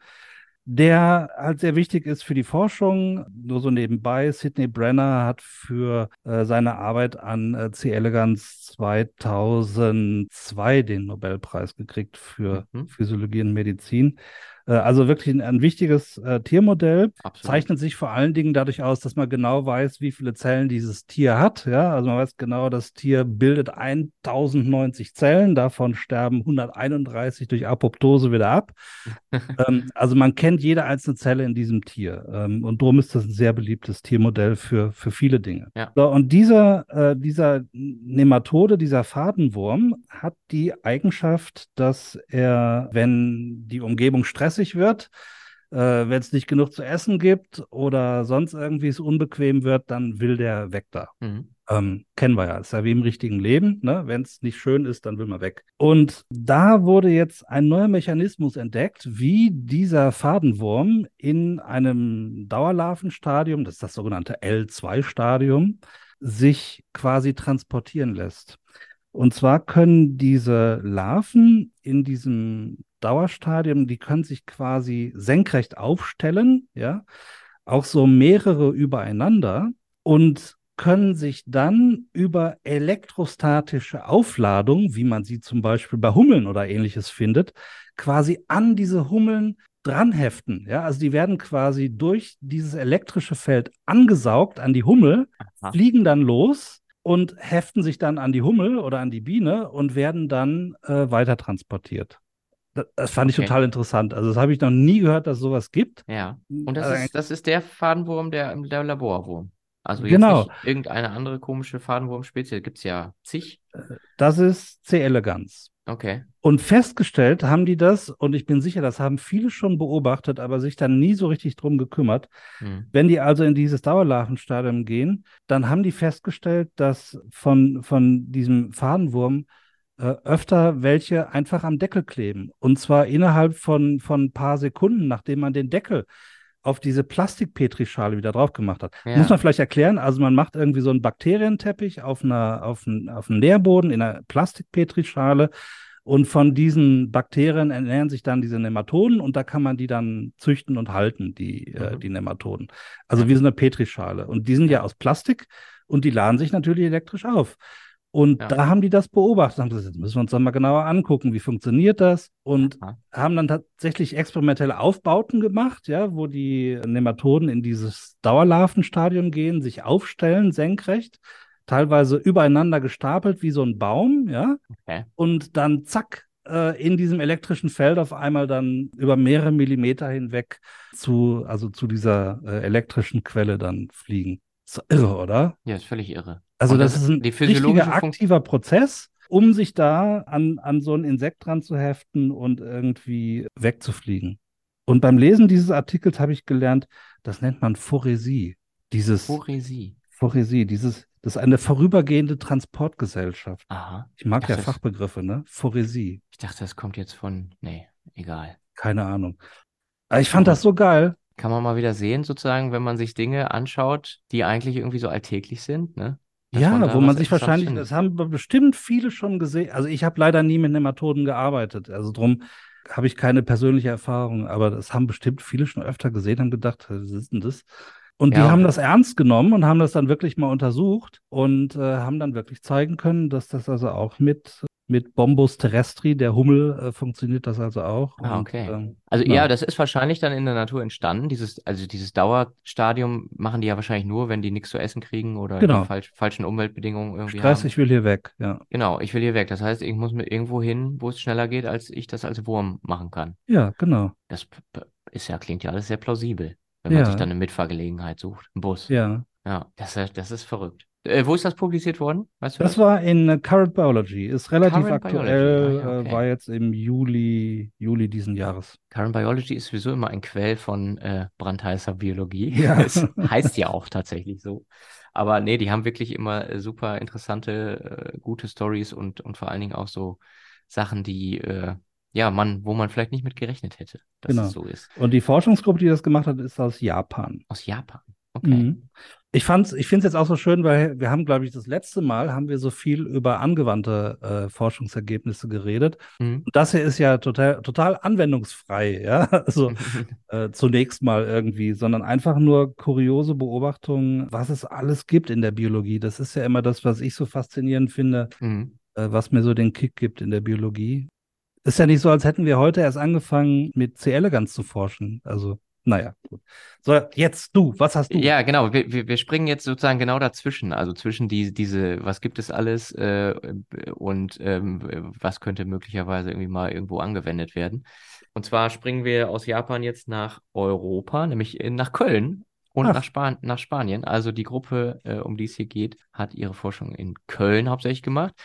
der halt sehr wichtig ist für die Forschung. Nur so nebenbei, Sidney Brenner hat für äh, seine Arbeit an äh, C. elegans 2002 den Nobelpreis gekriegt für Mhm. Physiologie und Medizin. Äh, also wirklich ein, ein wichtiges äh, Tiermodell Absolut. zeichnet sich vor allen Dingen dadurch aus, dass man genau weiß, wie viele Zellen dieses Tier hat. Ja, also man weiß genau, das Tier bildet 1090 Zellen, davon sterben 131 durch Apoptose wieder ab. [LAUGHS] ähm, also man kennt jede einzelne Zelle in diesem Tier. Ähm, und darum ist das ein sehr beliebtes Tiermodell für, für viele Dinge. Ja. So, und dieser, äh, dieser Nematode, dieser Fadenwurm, hat die Eigenschaft, dass er, wenn die Umgebung stressig wird, äh, wenn es nicht genug zu essen gibt oder sonst irgendwie es unbequem wird, dann will der weg da. Mhm. Ähm, kennen wir ja, ist ja wie im richtigen Leben. Ne? Wenn es nicht schön ist, dann will man weg. Und da wurde jetzt ein neuer Mechanismus entdeckt, wie dieser Fadenwurm in einem Dauerlarvenstadium, das ist das sogenannte L2-Stadium, sich quasi transportieren lässt. Und zwar können diese Larven in diesem Dauerstadium, die können sich quasi senkrecht aufstellen, ja, auch so mehrere übereinander und können sich dann über elektrostatische Aufladung, wie man sie zum Beispiel bei Hummeln oder ähnliches findet, quasi an diese Hummeln dranheften. Ja, also die werden quasi durch dieses elektrische Feld angesaugt an die Hummel, Aha. fliegen dann los und heften sich dann an die Hummel oder an die Biene und werden dann äh, weiter transportiert. Das, fand ich Okay. total interessant. Also das habe ich noch nie gehört, dass es sowas gibt. Ja. Und das Also ist, das ist der Fadenwurm, der, der Laborwurm. Also jetzt Genau. nicht irgendeine andere komische Fadenwurmspezie. Gibt's ja zig. Das ist C. elegans. Okay. Und festgestellt haben die das, und ich bin sicher, das haben viele schon beobachtet, aber sich dann nie so richtig drum gekümmert. Hm. Wenn die also in dieses Dauerlarvenstadium gehen, dann haben die festgestellt, dass von, von diesem Fadenwurm äh, öfter welche einfach am Deckel kleben. Und zwar innerhalb von, von ein paar Sekunden, nachdem man den Deckel auf diese Plastikpetrischale wieder drauf gemacht hat. Ja. Muss man vielleicht erklären, also man macht irgendwie so einen Bakterienteppich auf einer, auf einen, auf einen Nährboden in einer Plastikpetrischale und von diesen Bakterien ernähren sich dann diese Nematoden und da kann man die dann züchten und halten, die, äh, Mhm. die Nematoden. Also wie so eine Petrischale. Und die sind ja aus Plastik und die laden sich natürlich elektrisch auf. Und Ja. da haben die das beobachtet, haben gesagt, jetzt müssen wir uns dann mal genauer angucken, wie funktioniert das? Und Aha. haben dann tatsächlich experimentelle Aufbauten gemacht, ja, wo die Nematoden in dieses Dauerlarvenstadium gehen, sich aufstellen, senkrecht, teilweise übereinander gestapelt wie so ein Baum, ja, Okay. und dann zack, äh, in diesem elektrischen Feld auf einmal dann über mehrere Millimeter hinweg zu, also zu dieser äh, elektrischen Quelle dann fliegen. Ist doch irre, oder? Ja, ist völlig irre. Also das, das- ist ein richtiger aktiver Prozess, um sich da an, an so ein Insekt dran zu heften und irgendwie wegzufliegen. Und beim Lesen dieses Artikels habe ich gelernt, das nennt man Phoresie. Dieses Poresie. Phoresie, dieses, das ist eine vorübergehende Transportgesellschaft. Aha. Ich mag Ach, ja das- Fachbegriffe, ne? Phoresie. Ich dachte, das kommt jetzt von. Nee, egal. Keine Ahnung. Aber ich fand das so geil. Kann man mal wieder sehen, sozusagen, wenn man sich Dinge anschaut, die eigentlich irgendwie so alltäglich sind, ne? Dass Ja, wo man sich wahrscheinlich, findet. das haben bestimmt viele schon gesehen. Also ich habe leider nie mit Nematoden gearbeitet. Also drum habe ich keine persönliche Erfahrung, aber das haben bestimmt viele schon öfter gesehen, haben gedacht, was ist denn das? Und die Ja. haben das ernst genommen und haben das dann wirklich mal untersucht und äh, haben dann wirklich zeigen können, dass das also auch mit, mit Bombus terrestri, der Hummel, äh, funktioniert das also auch. Ah, Und, okay. ähm, Also ja. ja, das ist wahrscheinlich dann in der Natur entstanden. Dieses, also dieses Dauerstadium machen die ja wahrscheinlich nur, wenn die nichts zu essen kriegen oder Genau. die falsch, falschen Umweltbedingungen irgendwie Stress, haben. ich will hier weg, ja. Genau, ich will hier weg. Das heißt, ich muss mit irgendwo hin, wo es schneller geht, als ich das als Wurm machen kann. Ja, genau. Das ist ja, klingt ja alles sehr plausibel, wenn man Ja. sich dann eine Mitfahrgelegenheit sucht. Ein Bus. Ja. Ja, das, das ist verrückt. Äh, wo ist das publiziert worden? Weißt du Das war in äh, Current Biology, ist relativ Current aktuell, Biology, ah, ja, okay. äh, war jetzt im Juli, Juli diesen Jahres. Current Biology ist sowieso immer ein Quell von äh, brandheißer Biologie. [LAUGHS] Ja. Es heißt ja auch tatsächlich so. Aber nee, die haben wirklich immer äh, super interessante, äh, gute Stories und, und vor allen Dingen auch so Sachen, die, äh, ja, man, wo man vielleicht nicht mit gerechnet hätte, dass Genau. es so ist. Und die Forschungsgruppe, die das gemacht hat, ist aus Japan. Aus Japan. Okay. Mhm. Ich fand's, ich finde es jetzt auch so schön, weil wir haben, glaube ich, das letzte Mal haben wir so viel über angewandte äh, Forschungsergebnisse geredet. Mhm. Das hier ist ja total, total anwendungsfrei, ja. [LAUGHS] Also [LAUGHS] äh, zunächst mal irgendwie, sondern einfach nur kuriose Beobachtungen, was es alles gibt in der Biologie. Das ist ja immer das, was ich so faszinierend finde, Mhm. äh, was mir so den Kick gibt in der Biologie. Ist ja nicht so, als hätten wir heute erst angefangen, mit C. elegans zu forschen. Also, naja, gut. So, jetzt du, was hast du? Ja, genau. Wir, wir, wir springen jetzt sozusagen genau dazwischen. Also zwischen die, diese, was gibt es alles äh, und ähm, was könnte möglicherweise irgendwie mal irgendwo angewendet werden. Und zwar springen wir aus Japan jetzt nach Europa, nämlich in, nach Köln und Ach. nach, Span nach Spanien. Also die Gruppe, äh, um die es hier geht, hat ihre Forschung in Köln hauptsächlich gemacht.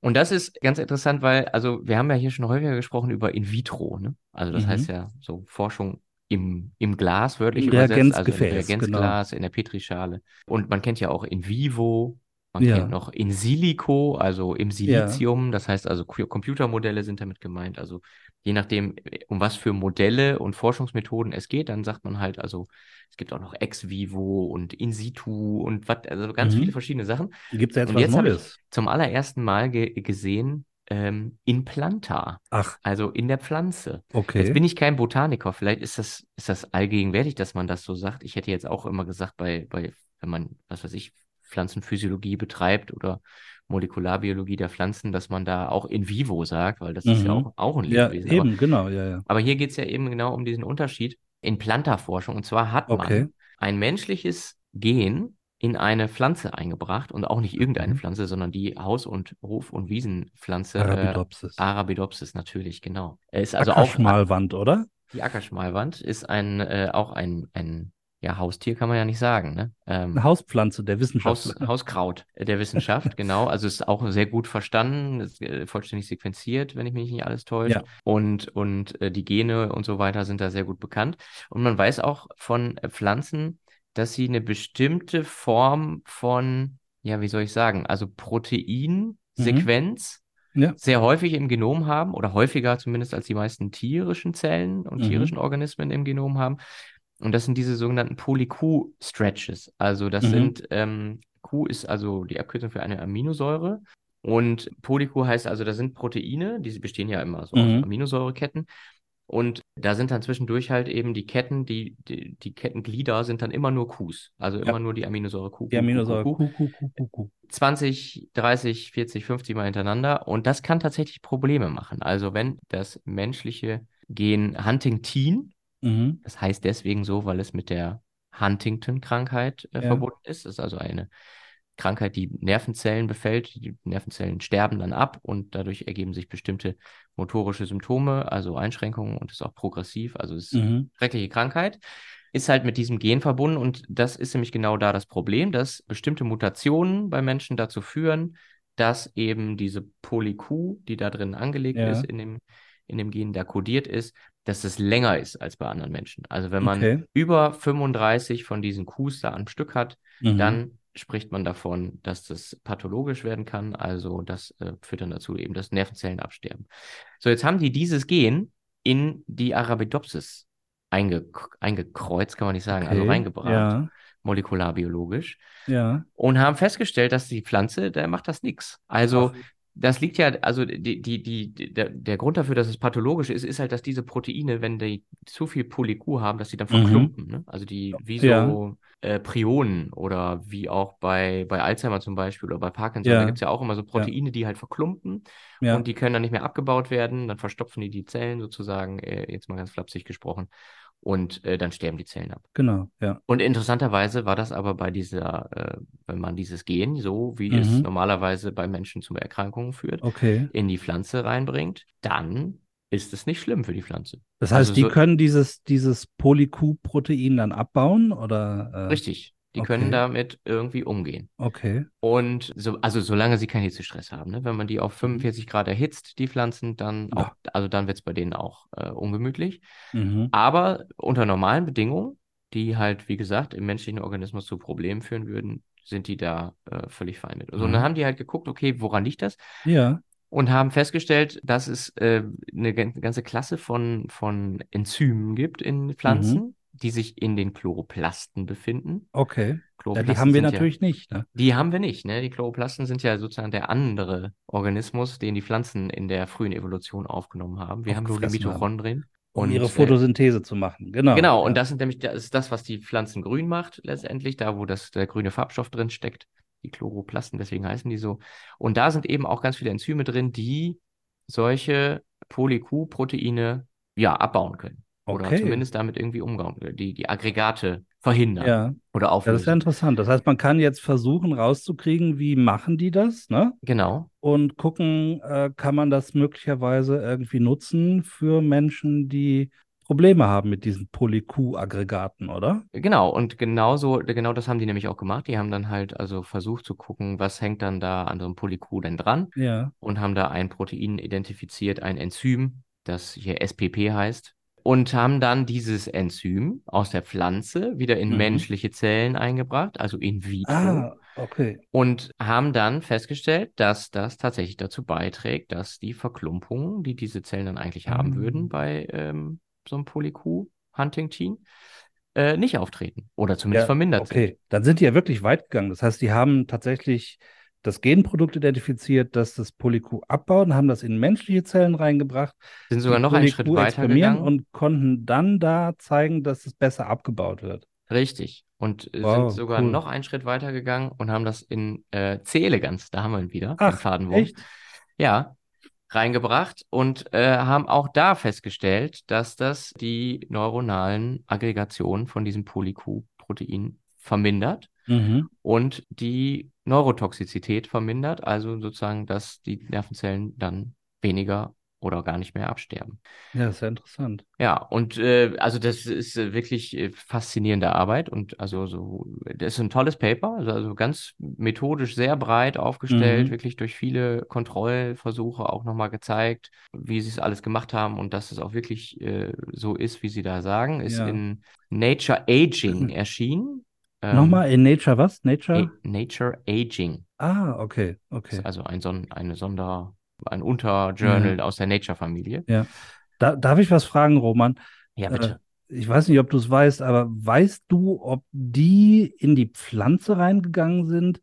Und das ist ganz interessant, weil, also wir haben ja hier schon häufiger gesprochen über In vitro, ne? Also das Mhm. heißt ja so Forschung im, im Glas wörtlich Im übersetzt, also im Reagenzgefäß, genau. Reagenzglas, in der Petrischale. Und man kennt ja auch in vivo, man Ja. kennt noch in silico, also im Silizium. Das heißt also Computermodelle sind damit gemeint. Also je nachdem, um was für Modelle und Forschungsmethoden es geht, dann sagt man halt, also es gibt auch noch ex vivo und in situ und was, also ganz Mhm. viele verschiedene Sachen. Gibt's ja jetzt Und was jetzt Neues? zum allerersten Mal ge gesehen ähm, in Planta, Ach, also in der Pflanze. Jetzt okay. bin ich kein Botaniker, vielleicht ist das, ist das allgegenwärtig, dass man das so sagt. Ich hätte jetzt auch immer gesagt, bei, bei, wenn man, was weiß ich, Pflanzenphysiologie betreibt oder Molekularbiologie der Pflanzen, dass man da auch in vivo sagt, weil das ist ja Mhm. auch, auch ein Ja, Lebewesen. Aber, eben, genau, ja, ja. aber hier geht es ja eben genau um diesen Unterschied in Plantaforschung. Und zwar hat Okay. man ein menschliches Gen in eine Pflanze eingebracht und auch nicht irgendeine Mhm. Pflanze, sondern die Haus- und Hof- und Wiesenpflanze. Arabidopsis. Äh, Arabidopsis natürlich, genau. Er ist also auch Ackerschmalwand, oder? die Ackerschmalwand ist ein äh, auch ein, ein ja, Haustier kann man ja nicht sagen, ne? Ähm, Eine Hauspflanze der Haus, Wissenschaftler. Hauskraut der Wissenschaft, [LAUGHS] genau. Also ist auch sehr gut verstanden, ist äh, vollständig sequenziert, wenn ich mich nicht alles täusche. Ja. Und, und äh, die Gene und so weiter sind da sehr gut bekannt. Und man weiß auch von äh, Pflanzen, dass sie eine bestimmte Form von, ja, wie soll ich sagen, also Proteinsequenz Ja. sehr häufig im Genom haben oder häufiger zumindest als die meisten tierischen Zellen und Mhm. tierischen Organismen im Genom haben. Und das sind diese sogenannten Poly-Q-Stretches. Also das Mhm. sind, ähm, Q ist also die Abkürzung für eine Aminosäure. Und Poly-Q heißt also, da sind Proteine, die bestehen ja immer so Mhm. aus Aminosäureketten. Und da sind dann zwischendurch halt eben die Ketten, die, die, die Kettenglieder sind dann immer nur Qs. Also immer Ja. nur die Aminosäure Q. Die Aminosäure Q, Q, Q, Q, Q, Q. 20, 30, 40, 50 Mal hintereinander. Und das kann tatsächlich Probleme machen. Also wenn das menschliche Gen Huntingtin, Mhm. das heißt deswegen so, weil es mit der Huntington-Krankheit äh, Ja. verbunden ist. Das ist also eine Krankheit, die Nervenzellen befällt. Die Nervenzellen sterben dann ab und dadurch ergeben sich bestimmte motorische Symptome, also Einschränkungen und ist auch progressiv. Also es ist eine Mhm. schreckliche Krankheit. Ist halt mit diesem Gen verbunden und das ist nämlich genau da das Problem, dass bestimmte Mutationen bei Menschen dazu führen, dass eben diese Poly-Q, die da drin angelegt Ja. ist, in dem, in dem Gen, da kodiert ist, dass es länger ist als bei anderen Menschen. Also wenn man Okay. über 35 von diesen Qs da am Stück hat, Mhm. dann spricht man davon, dass das pathologisch werden kann. Also das äh, führt dann dazu eben, dass Nervenzellen absterben. So, jetzt haben die dieses Gen in die Arabidopsis einge eingekreuzt, kann man nicht sagen, also Okay. reingebracht, Ja, molekularbiologisch, ja. und haben festgestellt, dass die Pflanze, der macht das nix. Also Ach. Das liegt ja, also die, die, die, der, der Grund dafür, dass es pathologisch ist, ist halt, dass diese Proteine, wenn die zu viel Polyq haben, dass die dann Mhm. verklumpen. Ne? Also die, wie so Ja. äh, Prionen oder wie auch bei, bei Alzheimer zum Beispiel oder bei Parkinson, Ja. da gibt es ja auch immer so Proteine, die halt verklumpen Ja. und die können dann nicht mehr abgebaut werden, dann verstopfen die die Zellen sozusagen, äh, jetzt mal ganz flapsig gesprochen, und äh, dann sterben die Zellen ab. Genau, ja. Und interessanterweise war das aber bei dieser, äh, wenn man dieses Gen, so wie es Mhm. normalerweise bei Menschen zu Erkrankungen führt, Okay. in die Pflanze reinbringt, dann ist es nicht schlimm für die Pflanze. Das heißt, Also die so- können dieses, dieses Poly-Q-Protein dann abbauen oder? Äh, Richtig. Die okay. können damit irgendwie umgehen. Okay. Und so, also solange sie keinen Hitzestress haben, ne? Wenn man die auf 45 Grad erhitzt, die Pflanzen, dann Ja. auch, also dann wird es bei denen auch äh, ungemütlich. Mhm. Aber unter normalen Bedingungen, die halt, wie gesagt, im menschlichen Organismus zu Problemen führen würden, sind die da äh, völlig fein mit. Also, und dann Mhm. haben die halt geguckt, okay, woran liegt das? Ja. Und haben festgestellt, dass es äh, eine gan- ganze Klasse von, von Enzymen gibt in Pflanzen, die sich in den Chloroplasten befinden. Okay. Ja, die haben wir sind ja- natürlich nicht, ne? die haben wir nicht, ne? Die Chloroplasten sind ja sozusagen der andere Organismus, den die Pflanzen in der frühen Evolution aufgenommen haben. Wir haben nur die. Mitochondrien. Um Und, ihre äh, Photosynthese zu machen. Genau. Genau, ja. und das sind nämlich, das ist das, was die Pflanzen grün macht, letztendlich, da wo das, der grüne Farbstoff drin steckt, die Chloroplasten, deswegen heißen die so. Und da sind eben auch ganz viele Enzyme drin, die solche Poly-Q-Proteine, ja, abbauen können. Oder Okay. zumindest damit irgendwie umgehen, die, die Aggregate verhindern Ja. oder Ja, das ist ja auflösen. interessant. Das heißt, man kann jetzt versuchen rauszukriegen, wie machen die das, ne? Genau. Und gucken, äh, kann man das möglicherweise irgendwie nutzen für Menschen, die Probleme haben mit diesen Poly-Q-Aggregaten, oder? Genau, und genauso, genau das haben die nämlich auch gemacht. Die haben dann halt also versucht zu gucken, was hängt dann da an so einem Poly-Q denn dran Ja. und haben da ein Protein identifiziert, ein Enzym, das hier SPP heißt, und haben dann dieses Enzym aus der Pflanze wieder in Mhm. menschliche Zellen eingebracht, also in vitro, Ah, okay. und haben dann festgestellt, dass das tatsächlich dazu beiträgt, dass die Verklumpungen, die diese Zellen dann eigentlich haben Ah. würden bei ähm, so einem Poly-Q Huntingtin, äh, nicht auftreten oder zumindest Ja, vermindert sind. Okay, dann sind die ja wirklich weit gegangen. Das heißt, die haben tatsächlich das Genprodukt identifiziert, das das Poly-Q abbaut und haben das in menschliche Zellen reingebracht. Sind sogar noch einen Schritt weiter gegangen. und konnten dann da zeigen, dass es besser abgebaut wird. Richtig. Und äh, Wow, sind sogar cool. noch einen Schritt weiter gegangen und haben das in äh, C-Elegans, da haben wir ihn wieder, Ach, Fadenwurm. echt? Ja, reingebracht und äh, haben auch da festgestellt, dass das die neuronalen Aggregationen von diesem Poly-Q-Protein vermindert Mhm. und die Neurotoxizität vermindert, also sozusagen, dass die Nervenzellen dann weniger oder gar nicht mehr absterben. Ja, ist ja interessant. Ja, und äh, also das ist äh, wirklich äh, faszinierende Arbeit und also so, das ist ein tolles Paper, also, also ganz methodisch sehr breit aufgestellt, Mhm. wirklich durch viele Kontrollversuche auch nochmal gezeigt, wie sie es alles gemacht haben und dass es auch wirklich äh, so ist, wie sie da sagen, ist Ja. in Nature Aging erschienen. Ähm, Nochmal in Nature was? Nature? A- Nature Aging. Ah, okay, okay. Also ein Son eine Sonder, ein Unterjournal aus der Nature-Familie. Da, darf ich was fragen, Roman? Ja, Äh, bitte. Ich weiß nicht, ob du es weißt, aber weißt du, ob die in die Pflanze reingegangen sind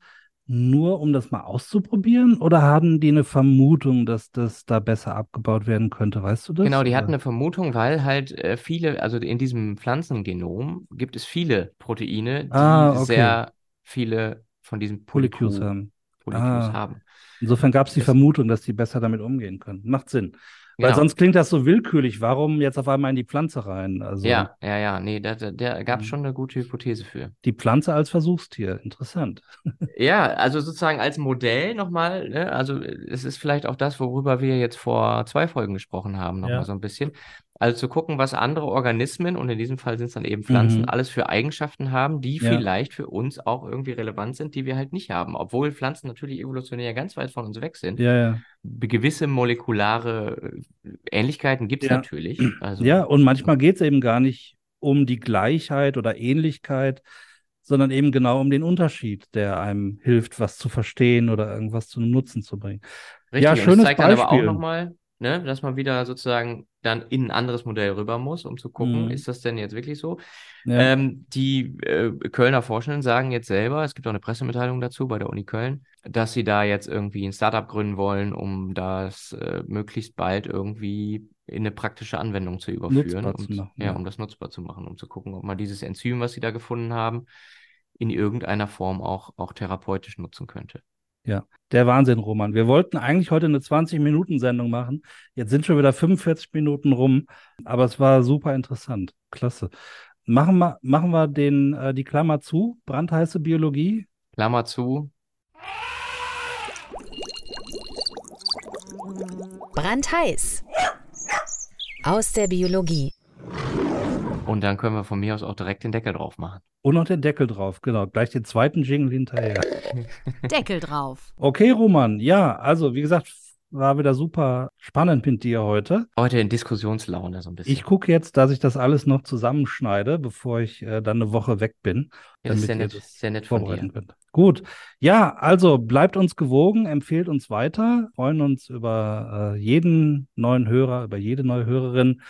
nur um das mal auszuprobieren? Oder haben die eine Vermutung, dass das da besser abgebaut werden könnte? Weißt du das? Genau, die hatten eine Vermutung, weil halt äh, viele, also in diesem Pflanzengenom gibt es viele Proteine, die Ah, okay. sehr viele von diesen Polycues Polycu- haben. Polycues Ah. haben. Insofern gab es die Vermutung, dass die besser damit umgehen können. Macht Sinn. Weil Genau. sonst klingt das so willkürlich. Warum jetzt auf einmal in die Pflanze rein? Also Ja, ja, ja, nee, da, da, da gab es Mhm. schon eine gute Hypothese für. die Pflanze als Versuchstier. Interessant. [LAUGHS] Ja, also sozusagen als Modell nochmal, ne? Also es ist vielleicht auch das, worüber wir jetzt vor zwei Folgen gesprochen haben, nochmal Ja. so ein bisschen. Also zu gucken, was andere Organismen, und in diesem Fall sind es dann eben Pflanzen, Mhm. alles für Eigenschaften haben, die Ja. vielleicht für uns auch irgendwie relevant sind, die wir halt nicht haben. Obwohl Pflanzen natürlich evolutionär ganz weit von uns weg sind. Ja, ja. Gewisse molekulare äh, Ähnlichkeiten gibt es natürlich. [CLEARS THROAT] Also, Ja, und manchmal geht es eben gar nicht um die Gleichheit oder Ähnlichkeit, sondern eben genau um den Unterschied, der einem hilft, was zu verstehen oder irgendwas zu einem Nutzen zu bringen. Richtig, Ja, schönes zeigt dann aber auch Beispiel. nochmal, ne, dass man wieder sozusagen dann in ein anderes Modell rüber muss, um zu gucken, Mhm. ist das denn jetzt wirklich so? Ja, Ähm, die äh, Kölner Forschenden sagen jetzt selber, es gibt auch eine Pressemitteilung dazu bei der Uni Köln, dass sie da jetzt irgendwie ein Startup gründen wollen, um das äh, möglichst bald irgendwie in eine praktische Anwendung zu überführen, um, zu machen, ja, ja. um das nutzbar zu machen, um zu gucken, ob man dieses Enzym, was sie da gefunden haben, in irgendeiner Form auch, auch therapeutisch nutzen könnte. Ja. Der Wahnsinn, Roman. Wir wollten eigentlich heute eine 20-Minuten-Sendung machen. Jetzt sind schon wieder 45 Minuten rum, aber es war super interessant. Klasse. Machen wir, machen wir den, äh, die Klammer zu, brandheiße Biologie. Klammer zu, Brandheiß. Aus der Biologie. Und dann können wir von mir aus auch direkt den Deckel drauf machen. Und noch den Deckel drauf, genau. Gleich den zweiten Jingle hinterher. [LAUGHS] Deckel drauf. Okay, Roman. Ja, also wie gesagt, war wieder super spannend mit dir heute. Heute in Diskussionslaune so ein bisschen. Ich gucke jetzt, dass ich das alles noch zusammenschneide, bevor ich äh, dann eine Woche weg bin, ja, das ist damit sehr nett, sehr nett von dir. könnt. Gut. Ja, also bleibt uns gewogen, empfehlt uns weiter, freuen uns über äh, jeden neuen Hörer, über jede neue Hörerin.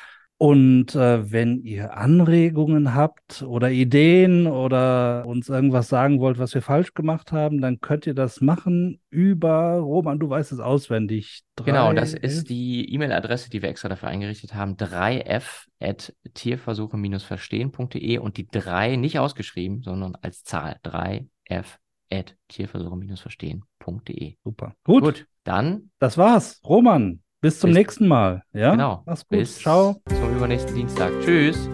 Und äh, wenn ihr Anregungen habt oder Ideen oder uns irgendwas sagen wollt, was wir falsch gemacht haben, dann könnt ihr das machen über, Roman, du weißt es auswendig. Genau, das Drei- ist die E-Mail-Adresse, die wir extra dafür eingerichtet haben, 3f at tierversuche-verstehen.de und die 3 nicht ausgeschrieben, sondern als Zahl 3f at tierversuche-verstehen.de. Super. Gut, Gut, dann das war's. Roman, bis zum Bis- nächsten Mal. Ja? genau. Mach's gut. Bis Ciao. zum übernächsten Dienstag. Tschüss.